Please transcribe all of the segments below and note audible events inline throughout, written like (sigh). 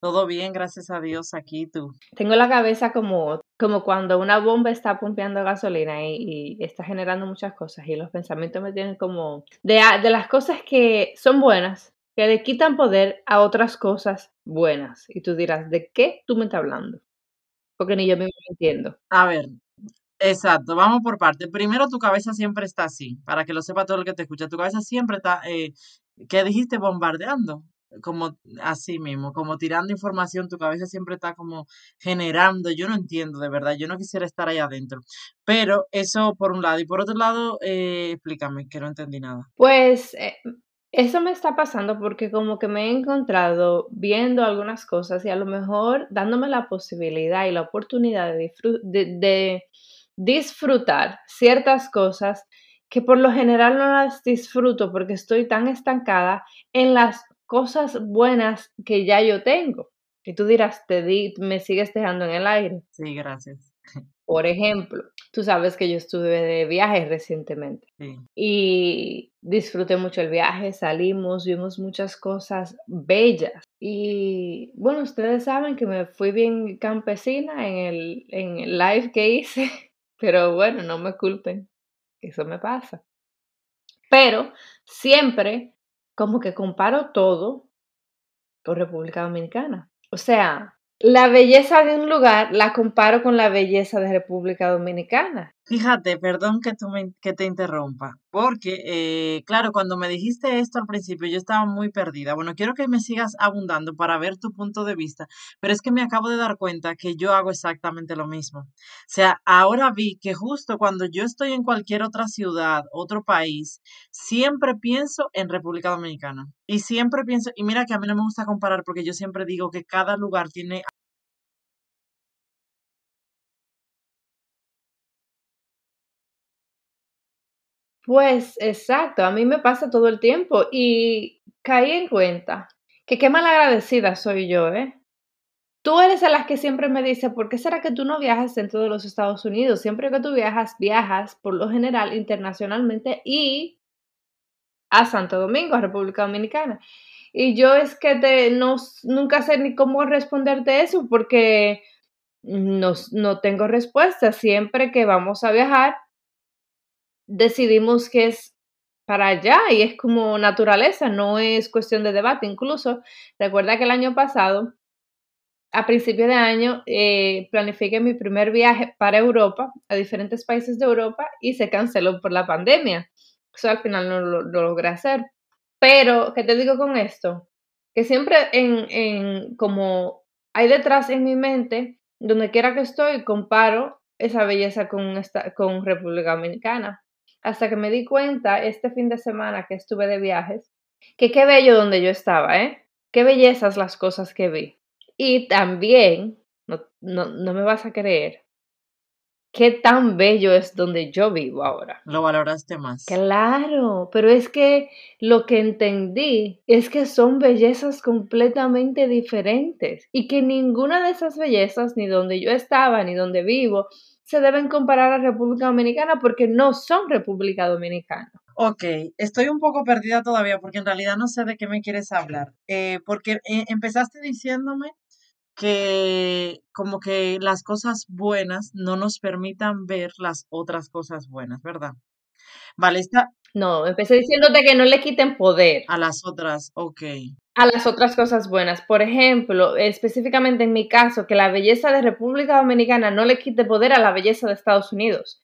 Todo bien, gracias a Dios, aquí tú. Tengo la cabeza como, como cuando una bomba está pompeando gasolina y, y está generando muchas cosas y los pensamientos me tienen como de, de las cosas que son buenas, que le quitan poder a otras cosas buenas. Y tú dirás, ¿de qué tú me estás hablando? Porque ni yo mismo me entiendo. A ver, exacto, vamos por parte. Primero, tu cabeza siempre está así, para que lo sepa todo el que te escucha. Tu cabeza siempre está, eh, ¿qué dijiste? Bombardeando. Como así mismo, como tirando información, tu cabeza siempre está como generando. Yo no entiendo, de verdad, yo no quisiera estar ahí adentro. Pero eso por un lado. Y por otro lado, eh, explícame, que no entendí nada. Pues eh, eso me está pasando porque como que me he encontrado viendo algunas cosas y a lo mejor dándome la posibilidad y la oportunidad de, disfru- de- de disfrutar ciertas cosas que por lo general no las disfruto porque estoy tan estancada en las cosas buenas que ya yo tengo. Y tú dirás, te di, me sigues dejando en el aire. Sí, gracias. (laughs) Por ejemplo, tú sabes que yo estuve de viaje recientemente Sí. y disfruté mucho el viaje, salimos, vimos muchas cosas bellas. Y bueno, ustedes saben que me fui bien campesina en el, en el live que hice, (laughs) pero bueno, no me culpen, eso me pasa. Pero siempre como que comparo todo con República Dominicana. O sea, la belleza de un lugar la comparo con la belleza de República Dominicana. Fíjate, perdón que, me- que te interrumpa, porque, eh, claro, cuando me dijiste esto al principio, yo estaba muy perdida. Bueno, quiero que me sigas abundando para ver tu punto de vista, pero es que me acabo de dar cuenta que yo hago exactamente lo mismo. O sea, ahora vi que justo cuando yo estoy en cualquier otra ciudad, otro país, siempre pienso en República Dominicana. Y siempre pienso, y mira que a mí no me gusta comparar porque yo siempre digo que cada lugar tiene Pues exacto, a mí me pasa todo el tiempo y caí en cuenta que qué malagradecida soy yo, ¿eh? Tú eres de las que siempre me dice, ¿por qué será que tú no viajas dentro de los Estados Unidos? Siempre que tú viajas, viajas por lo general internacionalmente y a Santo Domingo, a República Dominicana. Y yo es que te, no, nunca sé ni cómo responderte eso porque no, no tengo respuesta. Siempre que vamos a viajar, decidimos que es para allá y es como naturaleza, no es cuestión de debate. Incluso, recuerda que el año pasado, a principio de año, eh, planifiqué mi primer viaje para Europa, a diferentes países de Europa, y se canceló por la pandemia. Eso al final no lo, lo logré hacer. Pero, ¿qué te digo con esto? Que siempre en, en como hay detrás en mi mente, donde quiera que estoy, comparo esa belleza con, esta, con República Dominicana hasta que me di cuenta este fin de semana que estuve de viajes, que qué bello donde yo estaba, ¿eh? Qué bellezas las cosas que vi. Y también, no, no, no me vas a creer, qué tan bello es donde yo vivo ahora. lo valoraste más. Claro, pero es que lo que entendí es que son bellezas completamente diferentes y que ninguna de esas bellezas, ni donde yo estaba, ni donde vivo, se deben comparar a República Dominicana porque no son República Dominicana. Ok, estoy un poco perdida todavía porque en realidad no sé de qué me quieres hablar. Eh, porque eh, empezaste diciéndome que como que las cosas buenas no nos permitan ver las otras cosas buenas, ¿verdad? Vale, está No, empecé diciéndote que no le quiten poder a las otras, ok. a las otras cosas buenas. Por ejemplo, específicamente en mi caso, que la belleza de República Dominicana no le quite poder a la belleza de Estados Unidos.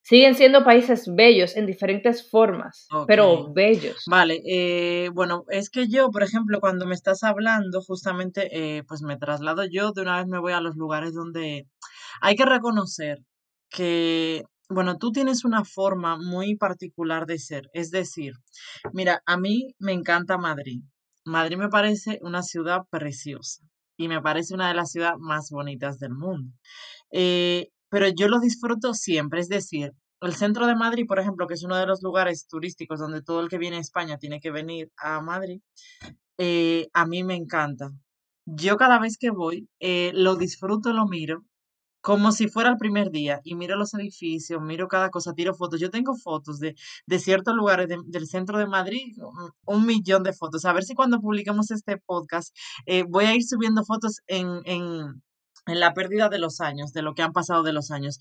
Siguen siendo países bellos en diferentes formas, pero bellos. Vale, eh, bueno, es que yo, por ejemplo, cuando me estás hablando, justamente, eh, pues me traslado yo, de una vez me voy a los lugares donde hay que reconocer que, bueno, tú tienes una forma muy particular de ser. Es decir, mira, a mí me encanta Madrid. Madrid me parece una ciudad preciosa. y me parece una de las ciudades más bonitas del mundo. Eh, pero yo lo disfruto siempre, es decir, el centro de Madrid, por ejemplo, que es uno de los lugares turísticos donde todo el que viene a España tiene que venir a Madrid, eh, a mí me encanta. Yo cada vez que voy, eh, lo disfruto, lo miro, como si fuera el primer día y miro los edificios, miro cada cosa, tiro fotos. Yo tengo fotos de, de ciertos lugares del centro de Madrid, un, un millón de fotos. A ver si cuando publiquemos este podcast eh, voy a ir subiendo fotos en, en, en la pérdida de los años, de lo que han pasado de los años.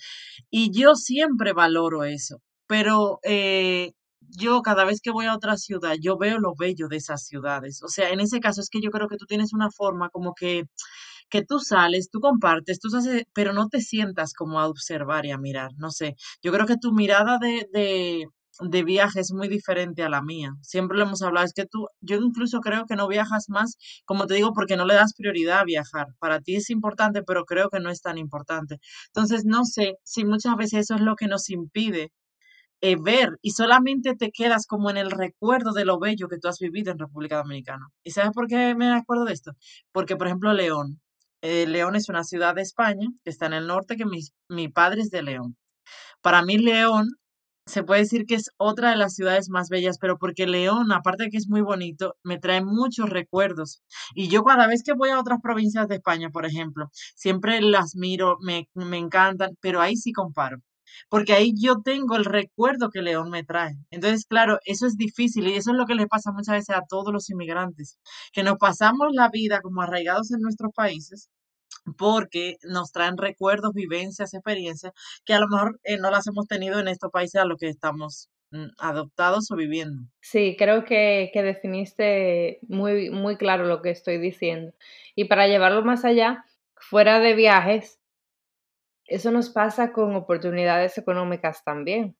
Y yo siempre valoro eso, pero eh, yo cada vez que voy a otra ciudad, yo veo lo bello de esas ciudades. O sea, en ese caso es que yo creo que tú tienes una forma como que que tú sales, tú compartes, tú haces, pero no te sientas como a observar y a mirar, no sé. Yo creo que tu mirada de, de, de viaje es muy diferente a la mía. Siempre lo hemos hablado, es que tú, yo incluso creo que no viajas más, como te digo, porque no le das prioridad a viajar. Para ti es importante, pero creo que no es tan importante. Entonces, no sé si muchas veces eso es lo que nos impide eh, ver y solamente te quedas como en el recuerdo de lo bello que tú has vivido en República Dominicana. ¿Y sabes por qué me acuerdo de esto? Porque, por ejemplo, León. Eh, León es una ciudad de España que está en el norte, que mi, mi padre es de León. Para mí, León se puede decir que es otra de las ciudades más bellas, pero porque León, aparte de que es muy bonito, me trae muchos recuerdos. Y yo cada vez que voy a otras provincias de España, por ejemplo, siempre las miro, me, me encantan, pero ahí sí comparo. Porque ahí yo tengo el recuerdo que León me trae. Entonces, claro, eso es difícil y eso es lo que le pasa muchas veces a todos los inmigrantes, que nos pasamos la vida como arraigados en nuestros países porque nos traen recuerdos, vivencias, experiencias que a lo mejor eh, no las hemos tenido en estos países a los que estamos mm, adoptados o viviendo. Sí, creo que, que definiste muy, muy claro lo que estoy diciendo. Y para llevarlo más allá, fuera de viajes, eso nos pasa con oportunidades económicas también.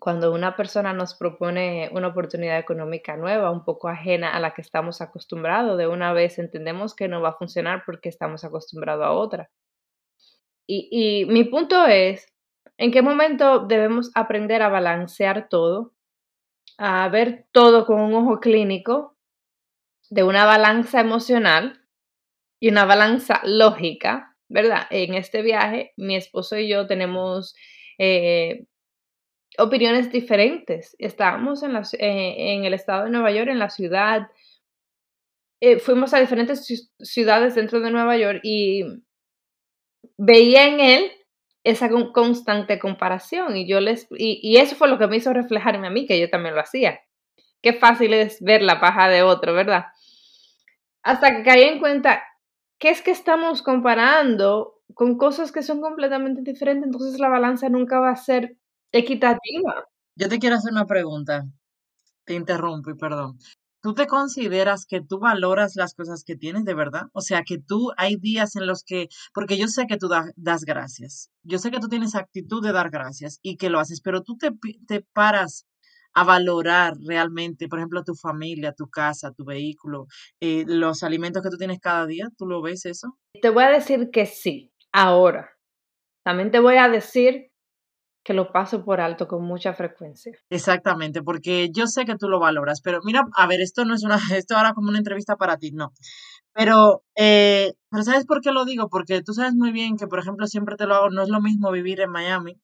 Cuando una persona nos propone una oportunidad económica nueva, un poco ajena a la que estamos acostumbrados, de una vez entendemos que no va a funcionar porque estamos acostumbrados a otra. Y, mi punto es, ¿en qué momento debemos aprender a balancear todo? A ver todo con un ojo clínico, de una balanza emocional y una balanza lógica, ¿verdad? En este viaje, mi esposo y yo tenemos eh, opiniones diferentes. Estábamos eh, en el estado de Nueva York, en la ciudad. Eh, fuimos a diferentes ciudades dentro de Nueva York y veía en él esa constante comparación y yo les y, eso fue lo que me hizo reflejarme a mí que yo también lo hacía. Qué fácil es ver la paja de otro, ¿verdad? Hasta que caí en cuenta que es que estamos comparando con cosas que son completamente diferentes, entonces la balanza nunca va a ser equitativa. Yo te quiero hacer una pregunta. Te interrumpo y perdón. ¿Tú te consideras que tú valoras las cosas que tienes de verdad? O sea, que tú hay días en los que, porque yo sé que tú da, das gracias, yo sé que tú tienes actitud de dar gracias y que lo haces, pero tú te, te paras a valorar realmente, por ejemplo, tu familia, tu casa, tu vehículo, eh, los alimentos que tú tienes cada día, ¿tú lo ves eso? Te voy a decir que sí, ahora. También te voy a decir que lo paso por alto con mucha frecuencia. Exactamente, porque yo sé que tú lo valoras, pero mira, a ver, esto no es una, (laughs) esto ahora como una entrevista para ti, no. Pero, eh, pero ¿sabes por qué lo digo? Porque tú sabes muy bien que, por ejemplo, siempre te lo hago, no es lo mismo vivir en Miami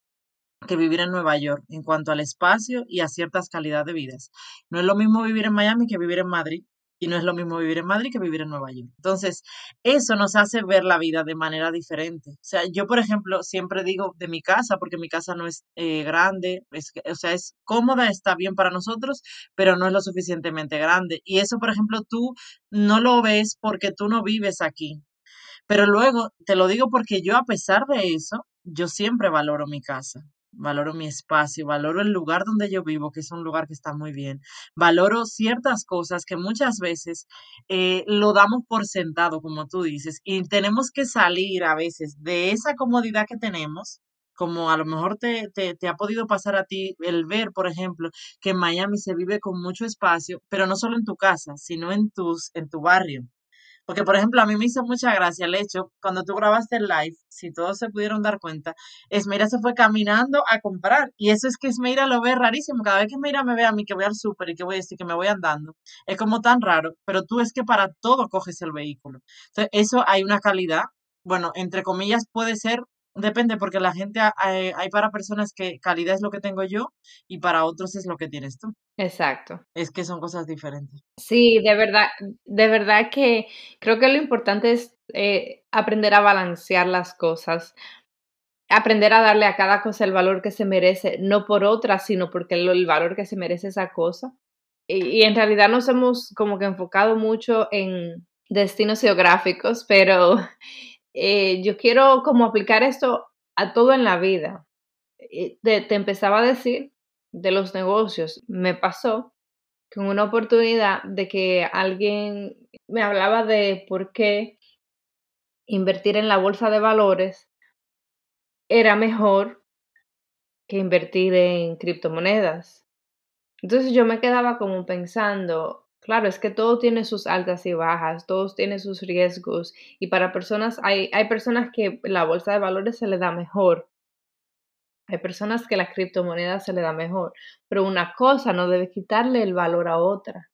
que vivir en Nueva York en cuanto al espacio y a ciertas calidades de vidas. No es lo mismo vivir en Miami que vivir en Madrid y no es lo mismo vivir en Madrid que vivir en Nueva York. Entonces, eso nos hace ver la vida de manera diferente. O sea, yo, por ejemplo, siempre digo de mi casa, porque mi casa no es eh, grande, es, o sea, es cómoda, está bien para nosotros, pero no es lo suficientemente grande. Y eso, por ejemplo, tú no lo ves porque tú no vives aquí. Pero luego, te lo digo porque yo, a pesar de eso, yo siempre valoro mi casa valoro mi espacio, valoro el lugar donde yo vivo, que es un lugar que está muy bien, valoro ciertas cosas que muchas veces eh, lo damos por sentado, como tú dices, y tenemos que salir a veces de esa comodidad que tenemos como a lo mejor te, te, te, ha podido pasar a ti el ver, por ejemplo, que en Miami se vive con mucho espacio, pero no solo en tu casa, sino en, tus, en tu barrio. Porque, por ejemplo, a mí me hizo mucha gracia el hecho, cuando tú grabaste el live, si todos se pudieron dar cuenta, Esmeira se fue caminando a comprar. Y eso es que Esmeira lo ve rarísimo. Cada vez que Esmeira me ve a mí que voy al súper y que voy a decir que me voy andando, es como tan raro. Pero tú es que para todo coges el vehículo. Entonces, eso hay una calidad. Bueno, entre comillas puede ser Depende, porque la gente, hay, hay, para personas que calidad es lo que tengo yo y para otros es lo que tienes tú. Exacto. Es que son cosas diferentes. Sí, de verdad, de verdad que creo que lo importante es eh, aprender a balancear las cosas, aprender a darle a cada cosa el valor que se merece, no por otra, sino porque el, el valor que se merece esa cosa. Y, y en realidad nos hemos como que enfocado mucho en destinos geográficos, pero eh, yo quiero como aplicar esto a todo en la vida. Eh, te, empezaba a decir de los negocios. Me pasó con una oportunidad de que alguien me hablaba de por qué invertir en la bolsa de valores era mejor que invertir en criptomonedas. Entonces yo me quedaba como pensando, Claro, es que todo tiene sus altas y bajas, todos tienen sus riesgos y para personas, hay, hay personas que la bolsa de valores se le da mejor, hay personas que la criptomoneda se le da mejor, pero una cosa no debe quitarle el valor a otra.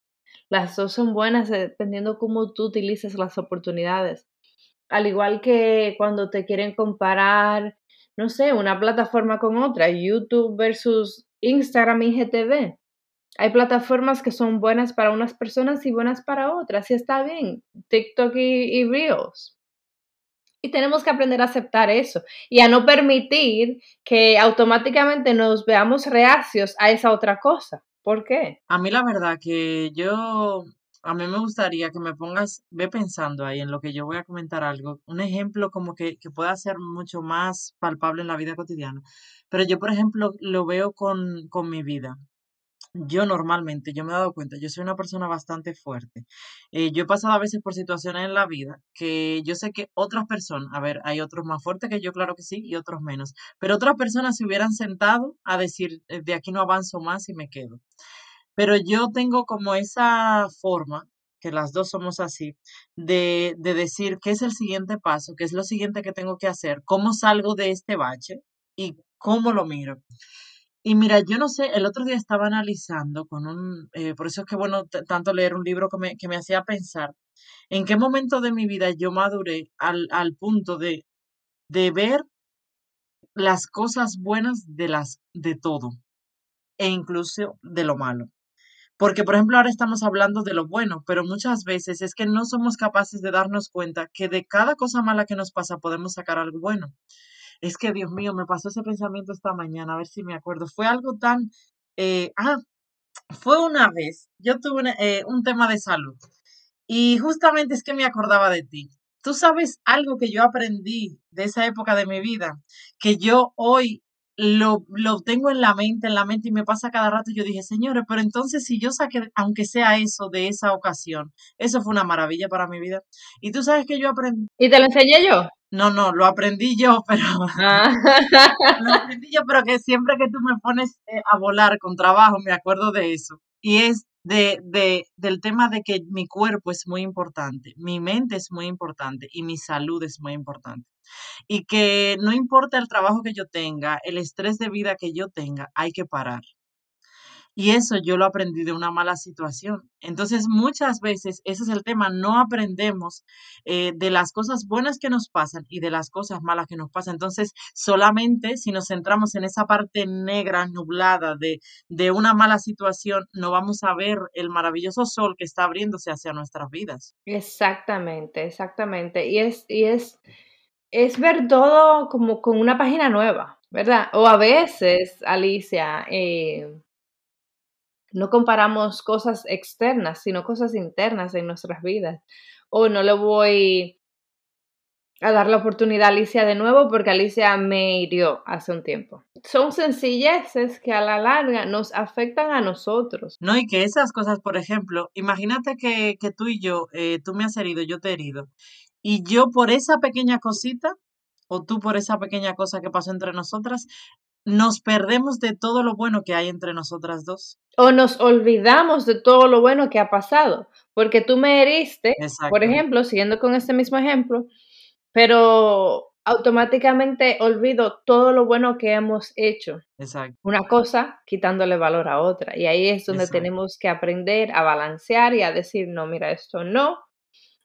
Las dos son buenas dependiendo cómo tú utilices las oportunidades. Al igual que cuando te quieren comparar, no sé, una plataforma con otra, YouTube versus Instagram y GTV hay plataformas que son buenas para unas personas y buenas para otras, y está bien, TikTok y, Reels. Y tenemos que aprender a aceptar eso y a no permitir que automáticamente nos veamos reacios a esa otra cosa. ¿Por qué? A mí la verdad que yo, a mí me gustaría que me pongas, ve pensando ahí en lo que yo voy a comentar algo, un ejemplo como que, que pueda ser mucho más palpable en la vida cotidiana. Pero yo, por ejemplo, lo veo con, con mi vida. Yo normalmente, yo me he dado cuenta, yo soy una persona bastante fuerte. Eh, yo he pasado a veces por situaciones en la vida que yo sé que otras personas, a ver, hay otros más fuertes que yo, claro que sí, y otros menos, pero otras personas se hubieran sentado a decir, eh, de aquí no avanzo más y me quedo. Pero yo tengo como esa forma, que las dos somos así, de, de decir qué es el siguiente paso, qué es lo siguiente que tengo que hacer, cómo salgo de este bache y cómo lo miro. Y mira, yo no sé, el otro día estaba analizando con un, eh, por eso es que bueno tanto leer un libro que me, que me hacía pensar en qué momento de mi vida yo maduré al, al punto de, de ver las cosas buenas de las, de todo, e incluso de lo malo. Porque, por ejemplo, ahora estamos hablando de lo bueno, pero muchas veces es que no somos capaces de darnos cuenta que de cada cosa mala que nos pasa podemos sacar algo bueno. Es que, Dios mío, me pasó ese pensamiento esta mañana, a ver si me acuerdo. Fue algo tan... Eh, ah, fue una vez, yo tuve eh, un tema de salud y justamente es que me acordaba de ti. Tú sabes algo que yo aprendí de esa época de mi vida, que yo hoy lo, lo, tengo en la mente, en la mente y me pasa cada rato. Y yo dije, señores, pero entonces si yo saqué, aunque sea eso de esa ocasión, eso fue una maravilla para mi vida. Y tú sabes que yo aprendí. ¿Y te lo enseñé yo? No, no, lo aprendí yo, (laughs) pero ah. lo aprendí yo, pero que siempre que tú me pones eh, a volar con trabajo, me acuerdo de eso. Y es de, de, del tema de que mi cuerpo es muy importante, mi mente es muy importante y mi salud es muy importante. Y que no importa el trabajo que yo tenga, el estrés de vida que yo tenga, hay que parar. Y eso yo lo aprendí de una mala situación. Entonces, muchas veces ese es el tema, no aprendemos eh, de las cosas buenas que nos pasan y de las cosas malas que nos pasan. Entonces, solamente si nos centramos en esa parte negra, nublada de, de una mala situación, no vamos a ver el maravilloso sol que está abriéndose hacia nuestras vidas. Exactamente, exactamente. Y es, y es, es ver todo como con una página nueva, ¿verdad? O a veces, Alicia, eh, no comparamos cosas externas, sino cosas internas en nuestras vidas. O no le voy a dar la oportunidad a Alicia de nuevo porque Alicia me hirió hace un tiempo. Son sencilleces que a la larga nos afectan a nosotros. No, y que esas cosas, por ejemplo, imagínate que, que tú y yo, eh, tú me has herido, yo te he herido. Y yo por esa pequeña cosita, o tú por esa pequeña cosa que pasó entre nosotras, nos perdemos de todo lo bueno que hay entre nosotras dos. O nos olvidamos de todo lo bueno que ha pasado, porque tú me heriste, por ejemplo, siguiendo con este mismo ejemplo, pero automáticamente olvido todo lo bueno que hemos hecho. Exacto. Una cosa quitándole valor a otra. Y ahí es donde tenemos que aprender a balancear y a decir, no, mira, esto no,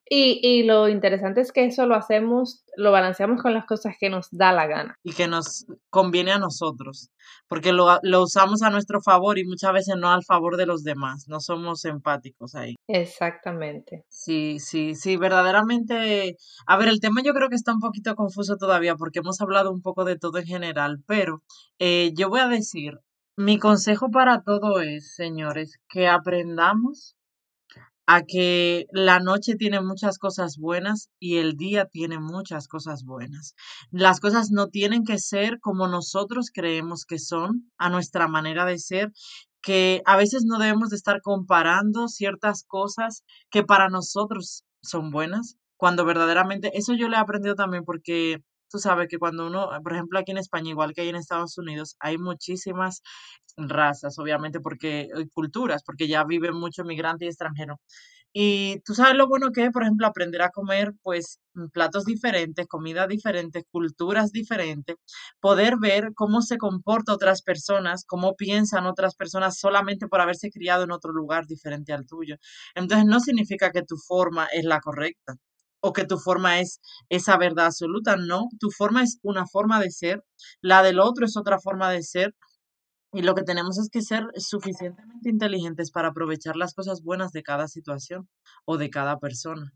y, y, lo interesante es que eso lo hacemos, lo balanceamos con las cosas que nos da la gana. Y que nos conviene a nosotros, porque lo, lo, usamos a nuestro favor y muchas veces no al favor de los demás, no somos empáticos ahí. Exactamente. Sí, sí, sí, verdaderamente. A ver, el tema yo creo que está un poquito confuso todavía porque hemos hablado un poco de todo en general, pero eh, yo voy a decir, mi consejo para todo es, señores, que aprendamos a que la noche tiene muchas cosas buenas y el día tiene muchas cosas buenas. Las cosas no tienen que ser como nosotros creemos que son, a nuestra manera de ser, que a veces no debemos de estar comparando ciertas cosas que para nosotros son buenas, cuando verdaderamente, eso yo le he aprendido también porque tú sabes que cuando uno, por ejemplo, aquí en España, igual que hay en Estados Unidos, hay muchísimas razas, obviamente, porque y culturas, porque ya vive mucho migrante y extranjero. Y tú sabes lo bueno que es, por ejemplo, aprender a comer, pues, mm, platos diferentes, comidas diferentes, culturas diferentes, poder ver cómo se comportan otras personas, cómo piensan otras personas solamente por haberse criado en otro lugar diferente al tuyo. Entonces, no significa que tu forma es la correcta o que tu forma es esa verdad absoluta, no, tu forma es una forma de ser, la del otro es otra forma de ser, y lo que tenemos es que ser suficientemente inteligentes para aprovechar las cosas buenas de cada situación o de cada persona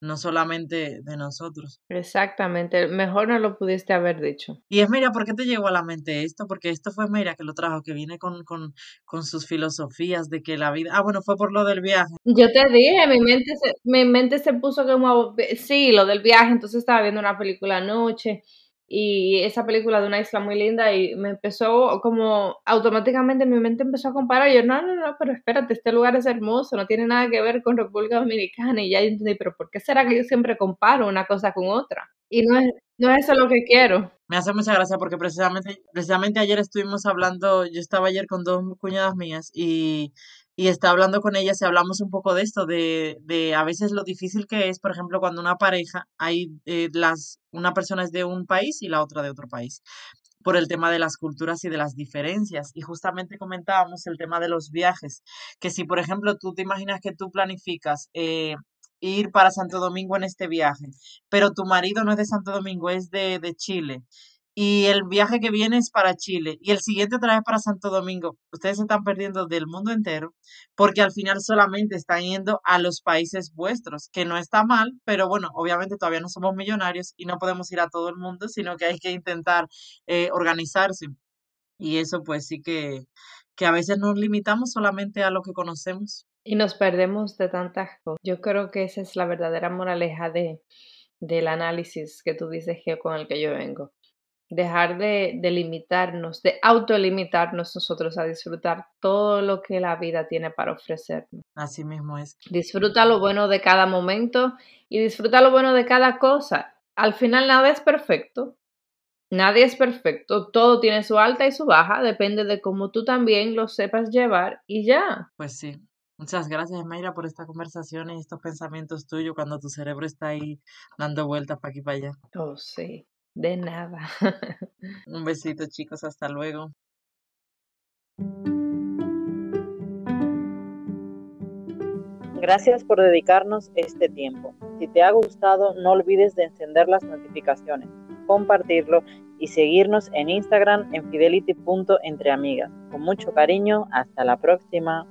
no solamente de nosotros. Exactamente, mejor no lo pudiste haber dicho. Y es mira, ¿por qué te llegó a la mente esto? Porque esto fue Mira que lo trajo, que viene con, con, con sus filosofías de que la vida... Ah, bueno, fue por lo del viaje. Yo te dije, mi mente se, mi mente se puso como... Sí, lo del viaje, entonces estaba viendo una película anoche y esa película de una isla muy linda y me empezó como automáticamente mi mente empezó a comparar y yo no, no, no, pero espérate, este lugar es hermoso, no tiene nada que ver con República Dominicana y ya entendí, pero ¿por qué será que yo siempre comparo una cosa con otra? Y no es, no es eso lo que quiero. Me hace mucha gracia porque precisamente, precisamente ayer estuvimos hablando, yo estaba ayer con dos cuñadas mías y y está hablando con ellas y hablamos un poco de esto, de, de a veces lo difícil que es, por ejemplo, cuando una pareja, hay eh, las, una persona es de un país y la otra de otro país, por el tema de las culturas y de las diferencias. Y justamente comentábamos el tema de los viajes, que si, por ejemplo, tú te imaginas que tú planificas eh, ir para Santo Domingo en este viaje, pero tu marido no es de Santo Domingo, es de, de Chile y el viaje que viene es para Chile y el siguiente otra vez para Santo Domingo. Ustedes se están perdiendo del mundo entero porque al final solamente están yendo a los países vuestros, que no está mal, pero bueno, obviamente todavía no somos millonarios y no podemos ir a todo el mundo, sino que hay que intentar eh, organizarse. Y eso pues sí que, que a veces nos limitamos solamente a lo que conocemos. Y nos perdemos de tantas cosas. Yo creo que esa es la verdadera moraleja de, del análisis que tú dices que con el que yo vengo dejar de, de, limitarnos, de autolimitarnos nosotros a disfrutar todo lo que la vida tiene para ofrecernos. Así mismo es. Disfruta lo bueno de cada momento y disfruta lo bueno de cada cosa. Al final nada es perfecto, nadie es perfecto, todo tiene su alta y su baja, depende de cómo tú también lo sepas llevar y ya. Pues sí. Muchas gracias, Mayra, por esta conversación y estos pensamientos tuyos cuando tu cerebro está ahí dando vueltas para aquí y para allá. Oh, sí. De nada. (laughs) Un besito chicos, hasta luego. Gracias por dedicarnos este tiempo. Si te ha gustado, no olvides de encender las notificaciones, compartirlo y seguirnos en Instagram en fidelity.entreamigas. Con mucho cariño, hasta la próxima.